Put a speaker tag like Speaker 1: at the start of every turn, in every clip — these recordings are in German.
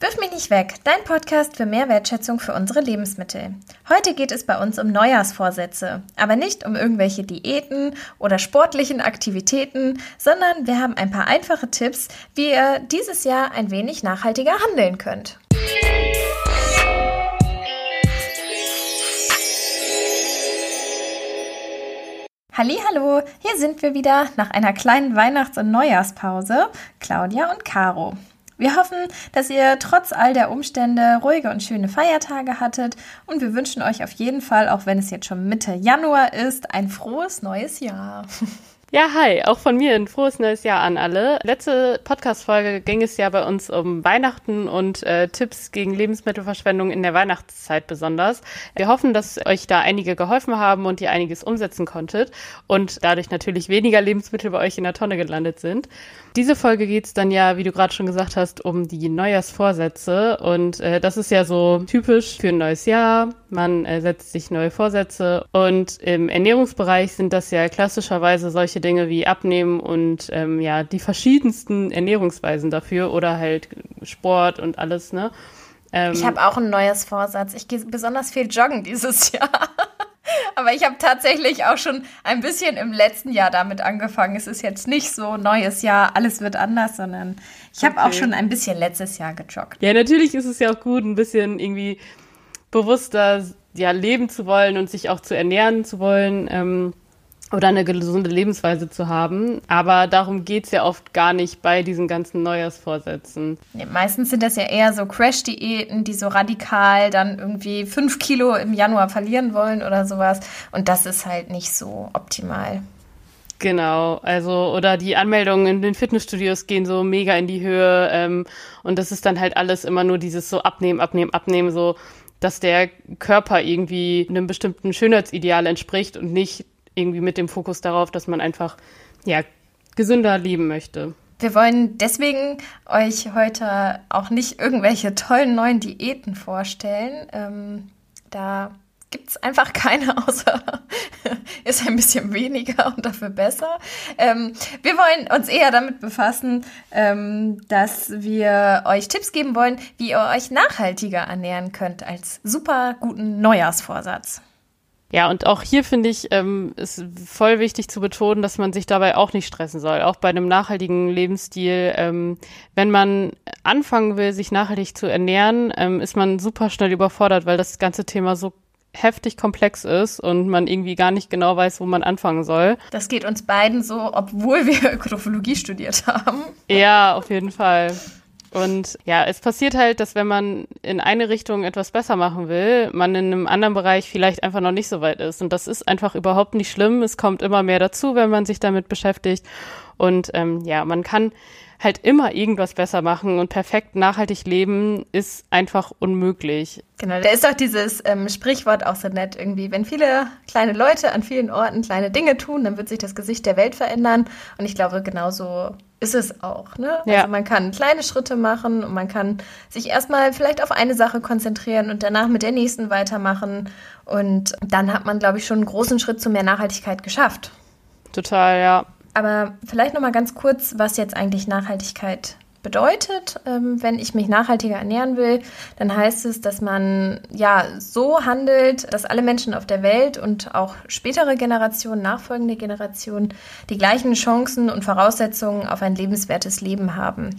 Speaker 1: Wirf mich nicht weg, dein Podcast für mehr Wertschätzung für unsere Lebensmittel. Heute geht es bei uns um Neujahrsvorsätze, aber nicht um irgendwelche Diäten oder sportlichen Aktivitäten, sondern wir haben ein paar einfache Tipps, wie ihr dieses Jahr ein wenig nachhaltiger handeln könnt. Hallo, hier sind wir wieder nach einer kleinen Weihnachts- und Neujahrspause, Claudia und Caro. Wir hoffen, dass ihr trotz all der Umstände ruhige und schöne Feiertage hattet und wir wünschen euch auf jeden Fall, auch wenn es jetzt schon Mitte Januar ist, ein frohes neues Jahr.
Speaker 2: Ja, hi, auch von mir ein frohes neues Jahr an alle. Letzte Podcast-Folge ging es ja bei uns um Weihnachten und äh, Tipps gegen Lebensmittelverschwendung in der Weihnachtszeit besonders. Wir hoffen, dass euch da einige geholfen haben und ihr einiges umsetzen konntet und dadurch natürlich weniger Lebensmittel bei euch in der Tonne gelandet sind. Diese Folge geht's dann ja, wie du gerade schon gesagt hast, um die Neujahrsvorsätze. Und äh, das ist ja so typisch für ein neues Jahr. Man äh, setzt sich neue Vorsätze. Und im Ernährungsbereich sind das ja klassischerweise solche Dinge wie Abnehmen und ähm, ja, die verschiedensten Ernährungsweisen dafür oder halt Sport und alles, ne?
Speaker 1: Ähm, ich habe auch ein neues Vorsatz. Ich gehe besonders viel joggen dieses Jahr. Aber ich habe tatsächlich auch schon ein bisschen im letzten Jahr damit angefangen. Es ist jetzt nicht so neues Jahr, alles wird anders, sondern ich habe okay. auch schon ein bisschen letztes Jahr gejoggt.
Speaker 2: Ja, natürlich ist es ja auch gut, ein bisschen irgendwie bewusster ja, leben zu wollen und sich auch zu ernähren zu wollen. Ähm, oder eine gesunde Lebensweise zu haben. Aber darum geht's ja oft gar nicht bei diesen ganzen Neujahrsvorsätzen.
Speaker 1: Nee, meistens sind das ja eher so Crash-Diäten, die so radikal dann irgendwie fünf Kilo im Januar verlieren wollen oder sowas. Und das ist halt nicht so optimal.
Speaker 2: Genau, also oder die Anmeldungen in den Fitnessstudios gehen so mega in die Höhe ähm, und das ist dann halt alles immer nur dieses so abnehmen, abnehmen, abnehmen, so dass der Körper irgendwie einem bestimmten Schönheitsideal entspricht und nicht irgendwie mit dem Fokus darauf, dass man einfach ja gesünder leben möchte.
Speaker 1: Wir wollen deswegen euch heute auch nicht irgendwelche tollen neuen Diäten vorstellen. Ähm, da gibt es einfach keine, außer ist ein bisschen weniger und dafür besser. Ähm, wir wollen uns eher damit befassen, ähm, dass wir euch Tipps geben wollen, wie ihr euch nachhaltiger ernähren könnt als super guten Neujahrsvorsatz.
Speaker 2: Ja, und auch hier finde ich, ähm, ist voll wichtig zu betonen, dass man sich dabei auch nicht stressen soll. Auch bei einem nachhaltigen Lebensstil. Ähm, wenn man anfangen will, sich nachhaltig zu ernähren, ähm, ist man super schnell überfordert, weil das ganze Thema so heftig komplex ist und man irgendwie gar nicht genau weiß, wo man anfangen soll.
Speaker 1: Das geht uns beiden so, obwohl wir Ökologie studiert haben.
Speaker 2: Ja, auf jeden Fall. Und ja, es passiert halt, dass wenn man in eine Richtung etwas besser machen will, man in einem anderen Bereich vielleicht einfach noch nicht so weit ist. Und das ist einfach überhaupt nicht schlimm. Es kommt immer mehr dazu, wenn man sich damit beschäftigt. Und ähm, ja, man kann halt immer irgendwas besser machen und perfekt nachhaltig leben ist einfach unmöglich.
Speaker 1: Genau, da ist doch dieses ähm, Sprichwort auch so nett irgendwie, wenn viele kleine Leute an vielen Orten kleine Dinge tun, dann wird sich das Gesicht der Welt verändern und ich glaube genauso ist es auch, ne? Ja. Also man kann kleine Schritte machen und man kann sich erstmal vielleicht auf eine Sache konzentrieren und danach mit der nächsten weitermachen und dann hat man glaube ich schon einen großen Schritt zu mehr Nachhaltigkeit geschafft.
Speaker 2: Total, ja.
Speaker 1: Aber vielleicht noch mal ganz kurz, was jetzt eigentlich Nachhaltigkeit bedeutet, ähm, wenn ich mich nachhaltiger ernähren will, dann heißt es, dass man ja so handelt, dass alle Menschen auf der Welt und auch spätere Generationen, nachfolgende Generationen die gleichen Chancen und Voraussetzungen auf ein lebenswertes Leben haben.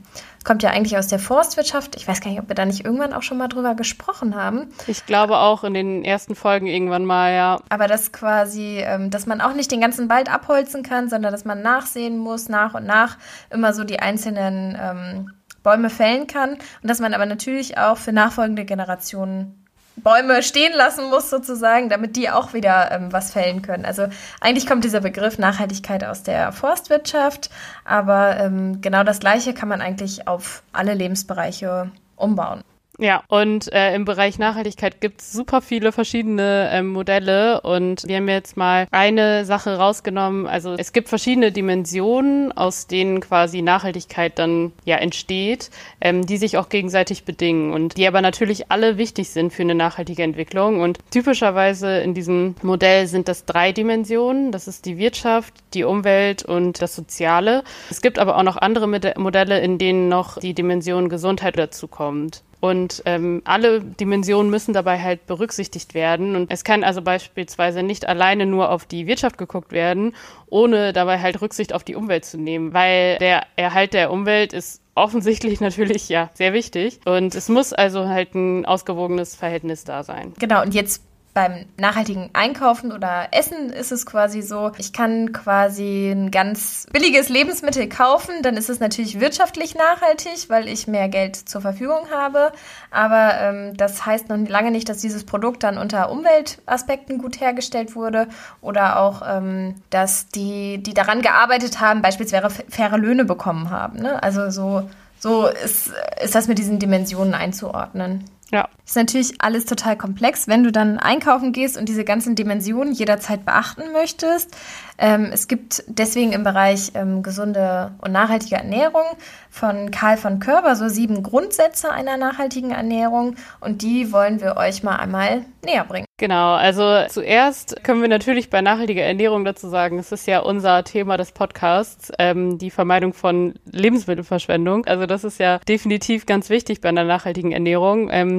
Speaker 1: Kommt ja eigentlich aus der Forstwirtschaft. Ich weiß gar nicht, ob wir da nicht irgendwann auch schon mal drüber gesprochen haben.
Speaker 2: Ich glaube auch in den ersten Folgen irgendwann mal, ja.
Speaker 1: Aber das quasi, ähm, dass man auch nicht den ganzen Wald abholzen kann, sondern dass man nachsehen muss, nach und nach immer so die einzelnen ähm, Bäume fällen kann. Und dass man aber natürlich auch für nachfolgende Generationen Bäume stehen lassen muss, sozusagen, damit die auch wieder ähm, was fällen können. Also eigentlich kommt dieser Begriff Nachhaltigkeit aus der Forstwirtschaft, aber ähm, genau das Gleiche kann man eigentlich auf alle Lebensbereiche umbauen.
Speaker 2: Ja, und äh, im Bereich Nachhaltigkeit gibt es super viele verschiedene äh, Modelle und wir haben jetzt mal eine Sache rausgenommen. Also es gibt verschiedene Dimensionen, aus denen quasi Nachhaltigkeit dann ja entsteht, ähm, die sich auch gegenseitig bedingen und die aber natürlich alle wichtig sind für eine nachhaltige Entwicklung. Und typischerweise in diesem Modell sind das drei Dimensionen. Das ist die Wirtschaft, die Umwelt und das Soziale. Es gibt aber auch noch andere Modelle, in denen noch die Dimension Gesundheit dazu kommt. Und ähm, alle Dimensionen müssen dabei halt berücksichtigt werden. Und es kann also beispielsweise nicht alleine nur auf die Wirtschaft geguckt werden, ohne dabei halt Rücksicht auf die Umwelt zu nehmen, weil der Erhalt der Umwelt ist offensichtlich natürlich ja sehr wichtig. Und es muss also halt ein ausgewogenes Verhältnis da sein.
Speaker 1: Genau, und jetzt beim nachhaltigen Einkaufen oder Essen ist es quasi so, ich kann quasi ein ganz billiges Lebensmittel kaufen, dann ist es natürlich wirtschaftlich nachhaltig, weil ich mehr Geld zur Verfügung habe. Aber ähm, das heißt noch lange nicht, dass dieses Produkt dann unter Umweltaspekten gut hergestellt wurde oder auch, ähm, dass die, die daran gearbeitet haben, beispielsweise faire Löhne bekommen haben. Ne? Also so, so ist, ist das mit diesen Dimensionen einzuordnen. Ja. Ist natürlich alles total komplex, wenn du dann einkaufen gehst und diese ganzen Dimensionen jederzeit beachten möchtest. Ähm, es gibt deswegen im Bereich ähm, gesunde und nachhaltige Ernährung von Karl von Körber so sieben Grundsätze einer nachhaltigen Ernährung und die wollen wir euch mal einmal näher bringen.
Speaker 2: Genau, also zuerst können wir natürlich bei nachhaltiger Ernährung dazu sagen, es ist ja unser Thema des Podcasts, ähm, die Vermeidung von Lebensmittelverschwendung. Also das ist ja definitiv ganz wichtig bei einer nachhaltigen Ernährung. Ähm,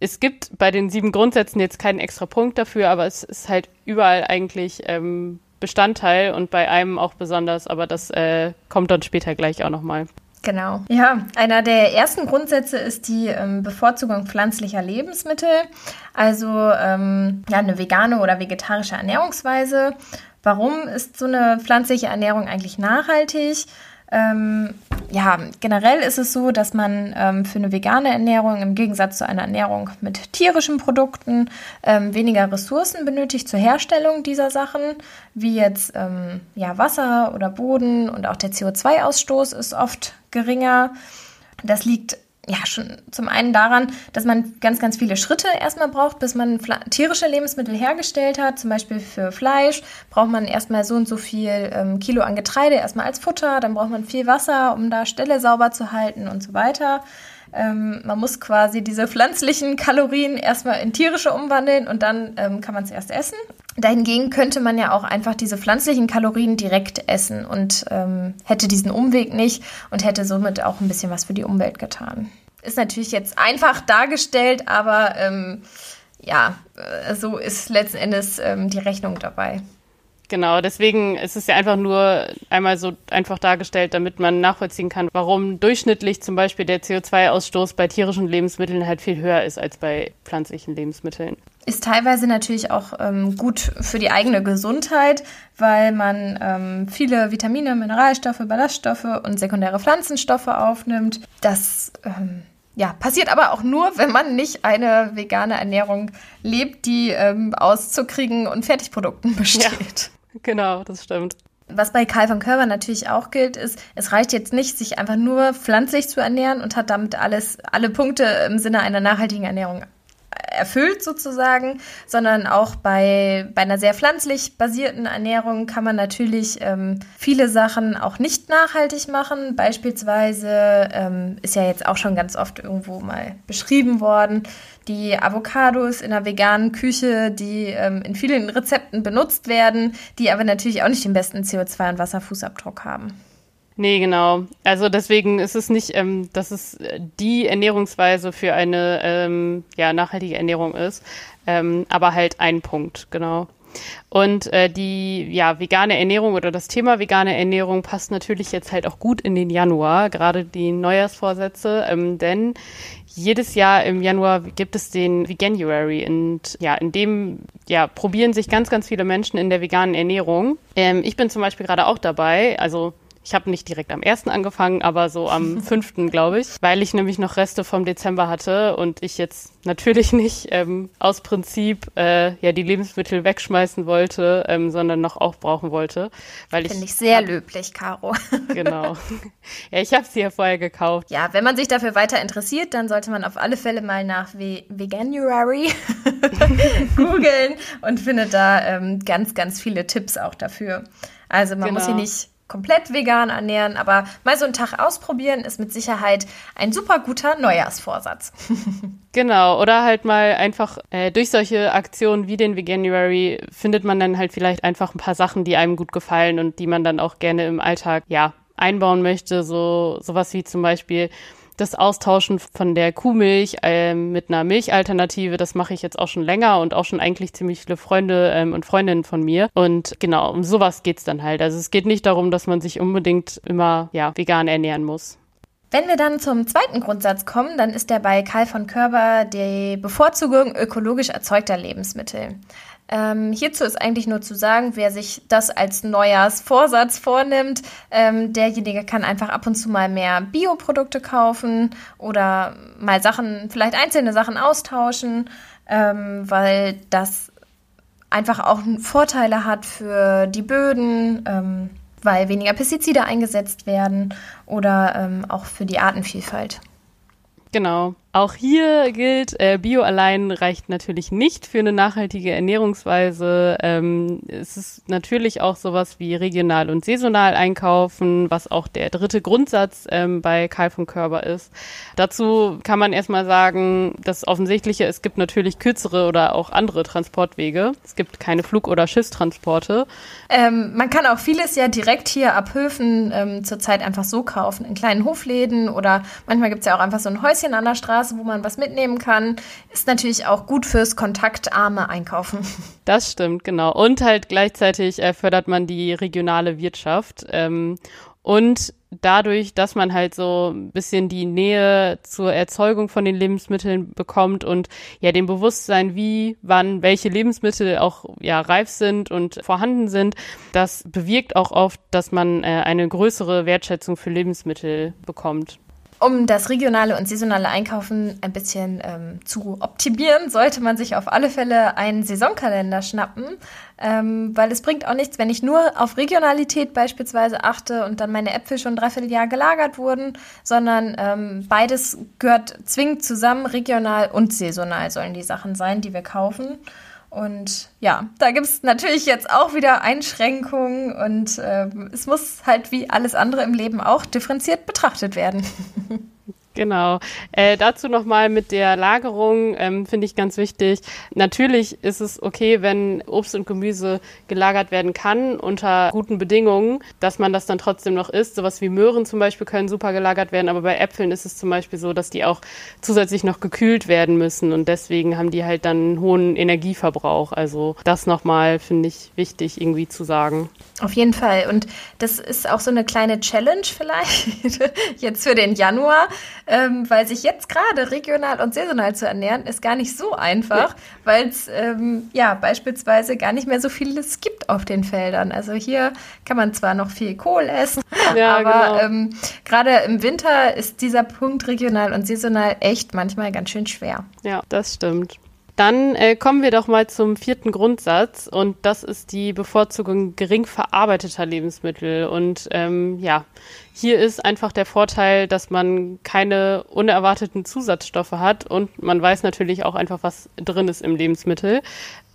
Speaker 2: es gibt bei den sieben Grundsätzen jetzt keinen extra Punkt dafür, aber es ist halt überall eigentlich ähm, Bestandteil und bei einem auch besonders, aber das äh, kommt dann später gleich auch nochmal.
Speaker 1: Genau. Ja, einer der ersten Grundsätze ist die ähm, Bevorzugung pflanzlicher Lebensmittel, also ähm, ja, eine vegane oder vegetarische Ernährungsweise. Warum ist so eine pflanzliche Ernährung eigentlich nachhaltig? Ähm, ja, generell ist es so, dass man ähm, für eine vegane Ernährung im Gegensatz zu einer Ernährung mit tierischen Produkten ähm, weniger Ressourcen benötigt zur Herstellung dieser Sachen, wie jetzt ähm, ja, Wasser oder Boden und auch der CO2-Ausstoß ist oft geringer. Das liegt ja, schon zum einen daran, dass man ganz, ganz viele Schritte erstmal braucht, bis man tierische Lebensmittel hergestellt hat. Zum Beispiel für Fleisch braucht man erstmal so und so viel ähm, Kilo an Getreide erstmal als Futter. Dann braucht man viel Wasser, um da Ställe sauber zu halten und so weiter. Ähm, man muss quasi diese pflanzlichen Kalorien erstmal in tierische umwandeln und dann ähm, kann man es erst essen. Dahingegen könnte man ja auch einfach diese pflanzlichen Kalorien direkt essen und ähm, hätte diesen Umweg nicht und hätte somit auch ein bisschen was für die Umwelt getan. Ist natürlich jetzt einfach dargestellt, aber ähm, ja, äh, so ist letzten Endes ähm, die Rechnung dabei.
Speaker 2: Genau, deswegen ist es ja einfach nur einmal so einfach dargestellt, damit man nachvollziehen kann, warum durchschnittlich zum Beispiel der CO2-Ausstoß bei tierischen Lebensmitteln halt viel höher ist als bei pflanzlichen Lebensmitteln.
Speaker 1: Ist teilweise natürlich auch ähm, gut für die eigene Gesundheit, weil man ähm, viele Vitamine, Mineralstoffe, Ballaststoffe und sekundäre Pflanzenstoffe aufnimmt. Das ähm, ja, passiert aber auch nur, wenn man nicht eine vegane Ernährung lebt, die ähm, aus Zuckrigen und Fertigprodukten besteht.
Speaker 2: Genau, das stimmt.
Speaker 1: Was bei Karl von Körber natürlich auch gilt, ist, es reicht jetzt nicht, sich einfach nur pflanzlich zu ernähren und hat damit alles, alle Punkte im Sinne einer nachhaltigen Ernährung erfüllt sozusagen, sondern auch bei, bei einer sehr pflanzlich basierten Ernährung kann man natürlich ähm, viele Sachen auch nicht nachhaltig machen. Beispielsweise ähm, ist ja jetzt auch schon ganz oft irgendwo mal beschrieben worden, die Avocados in der veganen Küche, die ähm, in vielen Rezepten benutzt werden, die aber natürlich auch nicht den besten CO2- und Wasserfußabdruck haben.
Speaker 2: Nee, genau. Also deswegen ist es nicht, ähm, dass es die Ernährungsweise für eine ähm, ja, nachhaltige Ernährung ist, ähm, aber halt ein Punkt, genau. Und äh, die ja, vegane Ernährung oder das Thema vegane Ernährung passt natürlich jetzt halt auch gut in den Januar, gerade die Neujahrsvorsätze, ähm, denn jedes Jahr im Januar gibt es den Veganuary und ja, in dem ja, probieren sich ganz, ganz viele Menschen in der veganen Ernährung. Ähm, ich bin zum Beispiel gerade auch dabei, also ich habe nicht direkt am ersten angefangen, aber so am fünften, glaube ich, weil ich nämlich noch Reste vom Dezember hatte und ich jetzt natürlich nicht ähm, aus Prinzip äh, ja die Lebensmittel wegschmeißen wollte, ähm, sondern noch aufbrauchen wollte, weil
Speaker 1: Finde ich sehr hab, löblich, Caro.
Speaker 2: genau. Ja, ich habe sie ja vorher gekauft.
Speaker 1: Ja, wenn man sich dafür weiter interessiert, dann sollte man auf alle Fälle mal nach Ve Veganuary googeln und findet da ähm, ganz, ganz viele Tipps auch dafür. Also man genau. muss hier nicht komplett vegan ernähren, aber mal so einen Tag ausprobieren ist mit Sicherheit ein super guter Neujahrsvorsatz.
Speaker 2: genau, oder halt mal einfach äh, durch solche Aktionen wie den Veganuary findet man dann halt vielleicht einfach ein paar Sachen, die einem gut gefallen und die man dann auch gerne im Alltag, ja, einbauen möchte. So, sowas wie zum Beispiel das Austauschen von der Kuhmilch äh, mit einer Milchalternative, das mache ich jetzt auch schon länger und auch schon eigentlich ziemlich viele Freunde ähm, und Freundinnen von mir. Und genau, um sowas geht's dann halt. Also es geht nicht darum, dass man sich unbedingt immer ja, vegan ernähren muss.
Speaker 1: Wenn wir dann zum zweiten Grundsatz kommen, dann ist der bei Karl von Körber die Bevorzugung ökologisch erzeugter Lebensmittel. Ähm, hierzu ist eigentlich nur zu sagen, wer sich das als Neujahrsvorsatz vornimmt, ähm, derjenige kann einfach ab und zu mal mehr Bioprodukte kaufen oder mal Sachen, vielleicht einzelne Sachen austauschen, ähm, weil das einfach auch Vorteile hat für die Böden, ähm, weil weniger Pestizide eingesetzt werden oder ähm, auch für die Artenvielfalt.
Speaker 2: Genau. Auch hier gilt, äh, Bio allein reicht natürlich nicht für eine nachhaltige Ernährungsweise. Ähm, es ist natürlich auch sowas wie regional und saisonal einkaufen, was auch der dritte Grundsatz ähm, bei Karl von Körber ist. Dazu kann man erstmal sagen, das Offensichtliche, es gibt natürlich kürzere oder auch andere Transportwege. Es gibt keine Flug- oder Schiffstransporte.
Speaker 1: Ähm, man kann auch vieles ja direkt hier ab Höfen ähm, zurzeit einfach so kaufen, in kleinen Hofläden oder manchmal gibt es ja auch einfach so ein Häuschen an der Straße Straße, wo man was mitnehmen kann. Ist natürlich auch gut fürs kontaktarme Einkaufen.
Speaker 2: Das stimmt, genau. Und halt gleichzeitig äh, fördert man die regionale Wirtschaft. Ähm, und dadurch, dass man halt so ein bisschen die Nähe zur Erzeugung von den Lebensmitteln bekommt und ja dem Bewusstsein, wie, wann, welche Lebensmittel auch ja reif sind und vorhanden sind, das bewirkt auch oft, dass man äh, eine größere Wertschätzung für Lebensmittel bekommt.
Speaker 1: Um das regionale und saisonale Einkaufen ein bisschen ähm, zu optimieren, sollte man sich auf alle Fälle einen Saisonkalender schnappen, ähm, weil es bringt auch nichts, wenn ich nur auf Regionalität beispielsweise achte und dann meine Äpfel schon dreiviertel Jahr gelagert wurden, sondern ähm, beides gehört zwingend zusammen, regional und saisonal sollen die Sachen sein, die wir kaufen. Und ja, da gibt es natürlich jetzt auch wieder Einschränkungen und äh, es muss halt wie alles andere im Leben auch differenziert betrachtet werden.
Speaker 2: Genau. Äh, dazu nochmal mit der Lagerung ähm, finde ich ganz wichtig. Natürlich ist es okay, wenn Obst und Gemüse gelagert werden kann unter guten Bedingungen, dass man das dann trotzdem noch isst. Sowas wie Möhren zum Beispiel können super gelagert werden, aber bei Äpfeln ist es zum Beispiel so, dass die auch zusätzlich noch gekühlt werden müssen und deswegen haben die halt dann einen hohen Energieverbrauch. Also das nochmal finde ich wichtig irgendwie zu sagen.
Speaker 1: Auf jeden Fall. Und das ist auch so eine kleine Challenge vielleicht jetzt für den Januar ähm, weil sich jetzt gerade regional und saisonal zu ernähren, ist gar nicht so einfach, ja. weil es ähm, ja beispielsweise gar nicht mehr so vieles gibt auf den Feldern. Also hier kann man zwar noch viel Kohl essen, ja, aber genau. ähm, gerade im Winter ist dieser Punkt regional und saisonal echt manchmal ganz schön schwer.
Speaker 2: Ja, das stimmt. Dann äh, kommen wir doch mal zum vierten Grundsatz und das ist die Bevorzugung gering verarbeiteter Lebensmittel. Und ähm, ja, hier ist einfach der Vorteil, dass man keine unerwarteten Zusatzstoffe hat und man weiß natürlich auch einfach, was drin ist im Lebensmittel.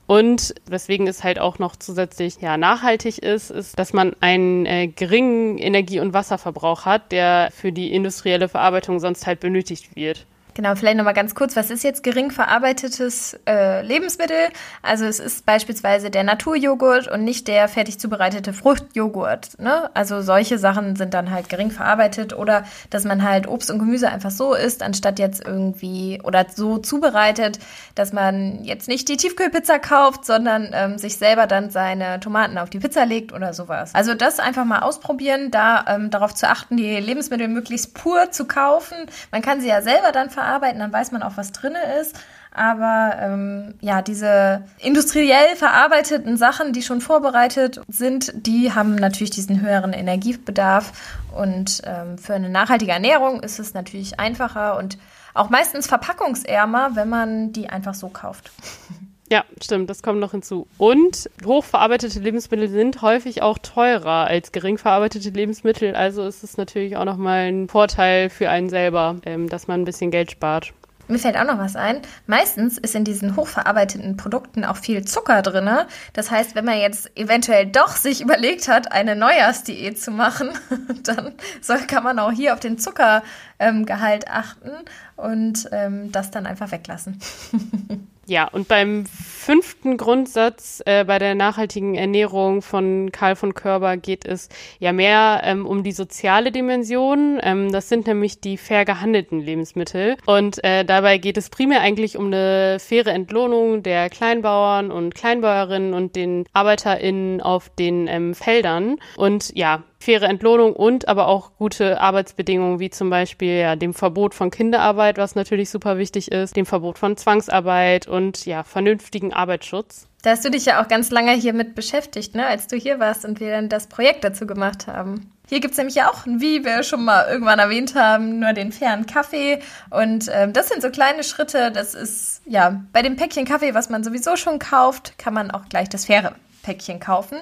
Speaker 2: Und weswegen es halt auch noch zusätzlich ja, nachhaltig ist, ist, dass man einen äh, geringen Energie- und Wasserverbrauch hat, der für die industrielle Verarbeitung sonst halt benötigt wird.
Speaker 1: Genau, vielleicht nochmal ganz kurz, was ist jetzt gering verarbeitetes äh, Lebensmittel? Also es ist beispielsweise der Naturjoghurt und nicht der fertig zubereitete Fruchtjoghurt. Ne? Also solche Sachen sind dann halt gering verarbeitet oder dass man halt Obst und Gemüse einfach so isst, anstatt jetzt irgendwie oder so zubereitet, dass man jetzt nicht die Tiefkühlpizza kauft, sondern ähm, sich selber dann seine Tomaten auf die Pizza legt oder sowas. Also das einfach mal ausprobieren, da ähm, darauf zu achten, die Lebensmittel möglichst pur zu kaufen. Man kann sie ja selber dann verarbeiten verarbeiten, dann weiß man auch, was drin ist. Aber ähm, ja, diese industriell verarbeiteten Sachen, die schon vorbereitet sind, die haben natürlich diesen höheren Energiebedarf. Und ähm, für eine nachhaltige Ernährung ist es natürlich einfacher und auch meistens verpackungsärmer, wenn man die einfach so kauft.
Speaker 2: Ja, stimmt, das kommt noch hinzu. Und hochverarbeitete Lebensmittel sind häufig auch teurer als gering verarbeitete Lebensmittel. Also ist es natürlich auch nochmal ein Vorteil für einen selber, ähm, dass man ein bisschen Geld spart.
Speaker 1: Mir fällt auch noch was ein. Meistens ist in diesen hochverarbeiteten Produkten auch viel Zucker drin. Das heißt, wenn man jetzt eventuell doch sich überlegt hat, eine Neujahrsdiät zu machen, dann soll, kann man auch hier auf den Zucker ähm, Gehalt achten und ähm, das dann einfach weglassen.
Speaker 2: Ja, und beim fünften Grundsatz äh, bei der nachhaltigen Ernährung von Karl von Körber geht es ja mehr ähm, um die soziale Dimension. Ähm, das sind nämlich die fair gehandelten Lebensmittel. Und äh, dabei geht es primär eigentlich um eine faire Entlohnung der Kleinbauern und Kleinbäuerinnen und den ArbeiterInnen auf den ähm, Feldern. Und ja, faire Entlohnung und aber auch gute Arbeitsbedingungen, wie zum Beispiel ja, dem Verbot von Kinderarbeit, was natürlich super wichtig ist, dem Verbot von Zwangsarbeit und ja, vernünftigen Arbeitsschutz.
Speaker 1: Da hast du dich ja auch ganz lange hier mit beschäftigt, ne, als du hier warst und wir dann das Projekt dazu gemacht haben. Hier gibt es nämlich ja auch, wie wir schon mal irgendwann erwähnt haben, nur den fairen Kaffee. Und ähm, das sind so kleine Schritte. Das ist, ja, bei dem Päckchen Kaffee, was man sowieso schon kauft, kann man auch gleich das faire Päckchen kaufen.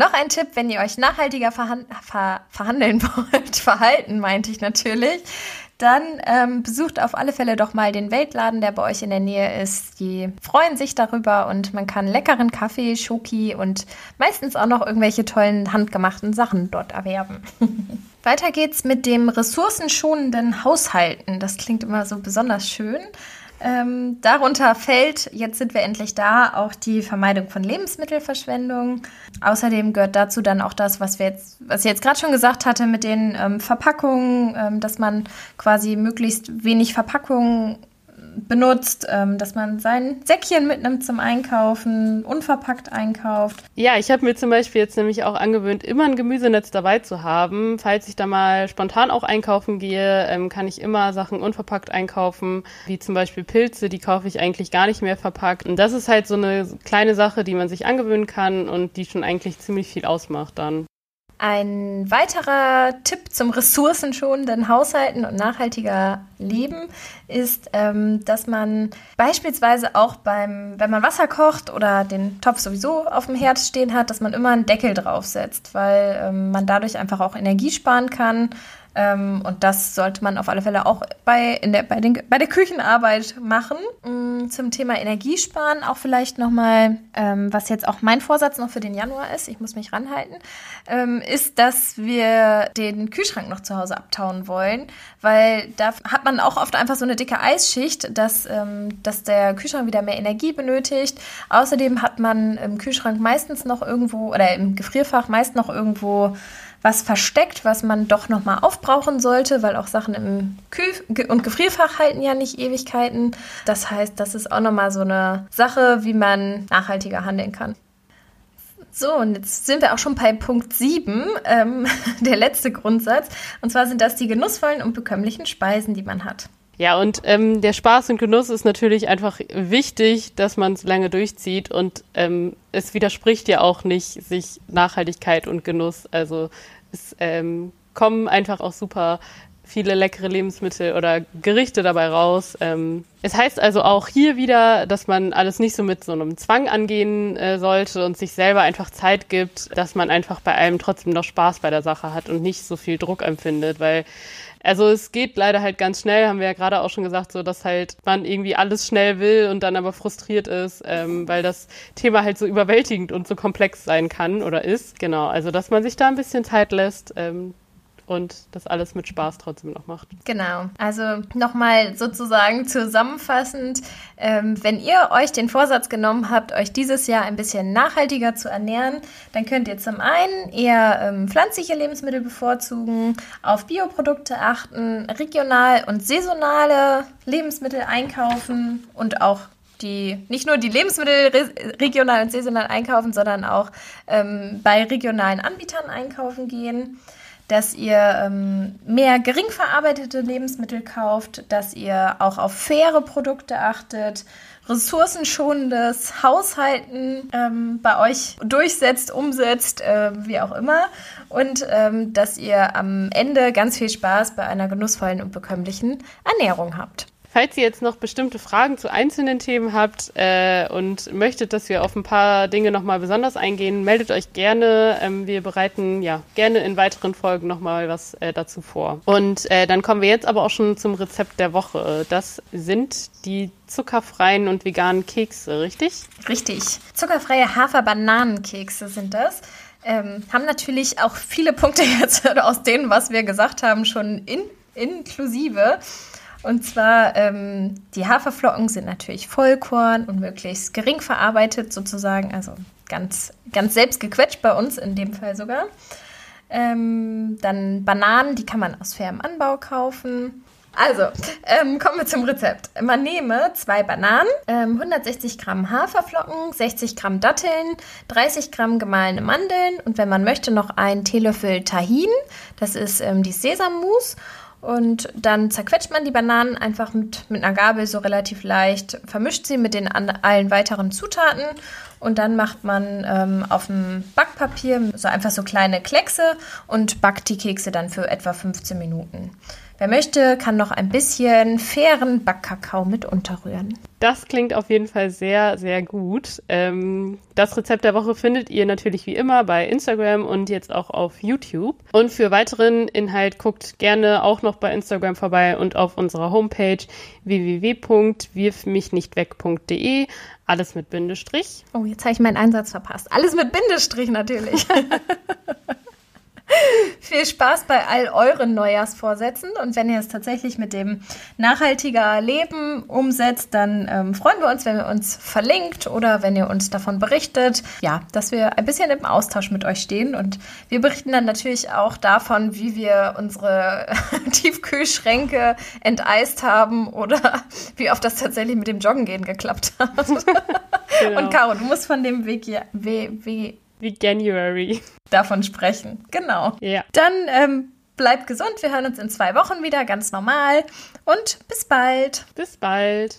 Speaker 1: Noch ein Tipp, wenn ihr euch nachhaltiger verhan ver verhandeln wollt, verhalten meinte ich natürlich, dann ähm, besucht auf alle Fälle doch mal den Weltladen, der bei euch in der Nähe ist. Die freuen sich darüber und man kann leckeren Kaffee, Schoki und meistens auch noch irgendwelche tollen handgemachten Sachen dort erwerben. Weiter geht's mit dem ressourcenschonenden Haushalten. Das klingt immer so besonders schön. Ähm, darunter fällt, jetzt sind wir endlich da, auch die Vermeidung von Lebensmittelverschwendung. Außerdem gehört dazu dann auch das, was wir jetzt, was ich jetzt gerade schon gesagt hatte mit den ähm, Verpackungen, ähm, dass man quasi möglichst wenig Verpackungen benutzt, ähm, dass man sein Säckchen mitnimmt zum Einkaufen, unverpackt einkauft.
Speaker 2: Ja, ich habe mir zum Beispiel jetzt nämlich auch angewöhnt, immer ein Gemüsenetz dabei zu haben. Falls ich da mal spontan auch einkaufen gehe, ähm, kann ich immer Sachen unverpackt einkaufen, wie zum Beispiel Pilze, die kaufe ich eigentlich gar nicht mehr verpackt. Und das ist halt so eine kleine Sache, die man sich angewöhnen kann und die schon eigentlich ziemlich viel ausmacht dann.
Speaker 1: Ein weiterer Tipp zum ressourcenschonenden Haushalten und nachhaltiger Leben ist, ähm, dass man beispielsweise auch beim, wenn man Wasser kocht oder den Topf sowieso auf dem Herd stehen hat, dass man immer einen Deckel draufsetzt, weil ähm, man dadurch einfach auch Energie sparen kann ähm, und das sollte man auf alle Fälle auch bei, in der, bei, den, bei der Küchenarbeit machen. Mm, zum Thema Energiesparen auch vielleicht nochmal, ähm, was jetzt auch mein Vorsatz noch für den Januar ist, ich muss mich ranhalten, ähm, ist, dass wir den Kühlschrank noch zu Hause abtauen wollen, weil da hat man auch oft einfach so eine dicke Eisschicht, dass, ähm, dass der Kühlschrank wieder mehr Energie benötigt. Außerdem hat man im Kühlschrank meistens noch irgendwo oder im Gefrierfach meist noch irgendwo was versteckt, was man doch nochmal aufbrauchen sollte, weil auch Sachen im Kühl- und Gefrierfach halten ja nicht Ewigkeiten. Das heißt, das ist auch nochmal so eine Sache, wie man nachhaltiger handeln kann. So, und jetzt sind wir auch schon bei Punkt 7, ähm, der letzte Grundsatz. Und zwar sind das die genussvollen und bekömmlichen Speisen, die man hat.
Speaker 2: Ja, und ähm, der Spaß und Genuss ist natürlich einfach wichtig, dass man es lange durchzieht und ähm, es widerspricht ja auch nicht sich Nachhaltigkeit und Genuss. Also es ähm, kommen einfach auch super viele leckere Lebensmittel oder Gerichte dabei raus. Ähm, es heißt also auch hier wieder, dass man alles nicht so mit so einem Zwang angehen äh, sollte und sich selber einfach Zeit gibt, dass man einfach bei allem trotzdem noch Spaß bei der Sache hat und nicht so viel Druck empfindet, weil also es geht leider halt ganz schnell, haben wir ja gerade auch schon gesagt, so dass halt man irgendwie alles schnell will und dann aber frustriert ist, ähm, weil das Thema halt so überwältigend und so komplex sein kann oder ist. Genau, also dass man sich da ein bisschen Zeit lässt, ähm, und das alles mit Spaß trotzdem noch macht.
Speaker 1: Genau. Also nochmal sozusagen zusammenfassend, ähm, wenn ihr euch den Vorsatz genommen habt, euch dieses Jahr ein bisschen nachhaltiger zu ernähren, dann könnt ihr zum einen eher ähm, pflanzliche Lebensmittel bevorzugen, auf Bioprodukte achten, regional und saisonale Lebensmittel einkaufen und auch die nicht nur die Lebensmittel re regional und saisonal einkaufen, sondern auch ähm, bei regionalen Anbietern einkaufen gehen dass ihr ähm, mehr gering verarbeitete Lebensmittel kauft, dass ihr auch auf faire Produkte achtet, ressourcenschonendes Haushalten ähm, bei euch durchsetzt, umsetzt, äh, wie auch immer. Und ähm, dass ihr am Ende ganz viel Spaß bei einer genussvollen und bekömmlichen Ernährung habt.
Speaker 2: Falls ihr jetzt noch bestimmte Fragen zu einzelnen Themen habt äh, und möchtet, dass wir auf ein paar Dinge nochmal besonders eingehen, meldet euch gerne. Ähm, wir bereiten ja gerne in weiteren Folgen nochmal was äh, dazu vor. Und äh, dann kommen wir jetzt aber auch schon zum Rezept der Woche. Das sind die zuckerfreien und veganen Kekse, richtig?
Speaker 1: Richtig. Zuckerfreie Hafer-Bananenkekse sind das. Ähm, haben natürlich auch viele Punkte jetzt aus dem, was wir gesagt haben, schon in inklusive. Und zwar, ähm, die Haferflocken sind natürlich Vollkorn und möglichst gering verarbeitet sozusagen, also ganz, ganz selbst gequetscht bei uns in dem Fall sogar. Ähm, dann Bananen, die kann man aus fairem Anbau kaufen. Also, ähm, kommen wir zum Rezept. Man nehme zwei Bananen, ähm, 160 Gramm Haferflocken, 60 Gramm Datteln, 30 Gramm gemahlene Mandeln und wenn man möchte, noch einen Teelöffel Tahin. Das ist ähm, die Sesammus. Und dann zerquetscht man die Bananen einfach mit, mit einer Gabel so relativ leicht, vermischt sie mit den an, allen weiteren Zutaten und dann macht man ähm, auf dem Backpapier so einfach so kleine Kleckse und backt die Kekse dann für etwa 15 Minuten. Wer möchte, kann noch ein bisschen fairen Backkakao mit unterrühren.
Speaker 2: Das klingt auf jeden Fall sehr, sehr gut. Ähm, das Rezept der Woche findet ihr natürlich wie immer bei Instagram und jetzt auch auf YouTube. Und für weiteren Inhalt guckt gerne auch noch bei Instagram vorbei und auf unserer Homepage www.wirfmichnichtweg.de. Alles mit Bindestrich.
Speaker 1: Oh, jetzt habe ich meinen Einsatz verpasst. Alles mit Bindestrich natürlich. Viel Spaß bei all euren Neujahrsvorsätzen. Und wenn ihr es tatsächlich mit dem nachhaltiger Leben umsetzt, dann ähm, freuen wir uns, wenn ihr uns verlinkt oder wenn ihr uns davon berichtet. Ja, dass wir ein bisschen im Austausch mit euch stehen. Und wir berichten dann natürlich auch davon, wie wir unsere Tiefkühlschränke enteist haben oder wie oft das tatsächlich mit dem Joggen gehen geklappt hat. genau. Und Caro, du musst von dem Weg, Weg,
Speaker 2: wie January.
Speaker 1: Davon sprechen. Genau.
Speaker 2: Ja.
Speaker 1: Dann ähm, bleibt gesund. Wir hören uns in zwei Wochen wieder, ganz normal. Und bis bald.
Speaker 2: Bis bald.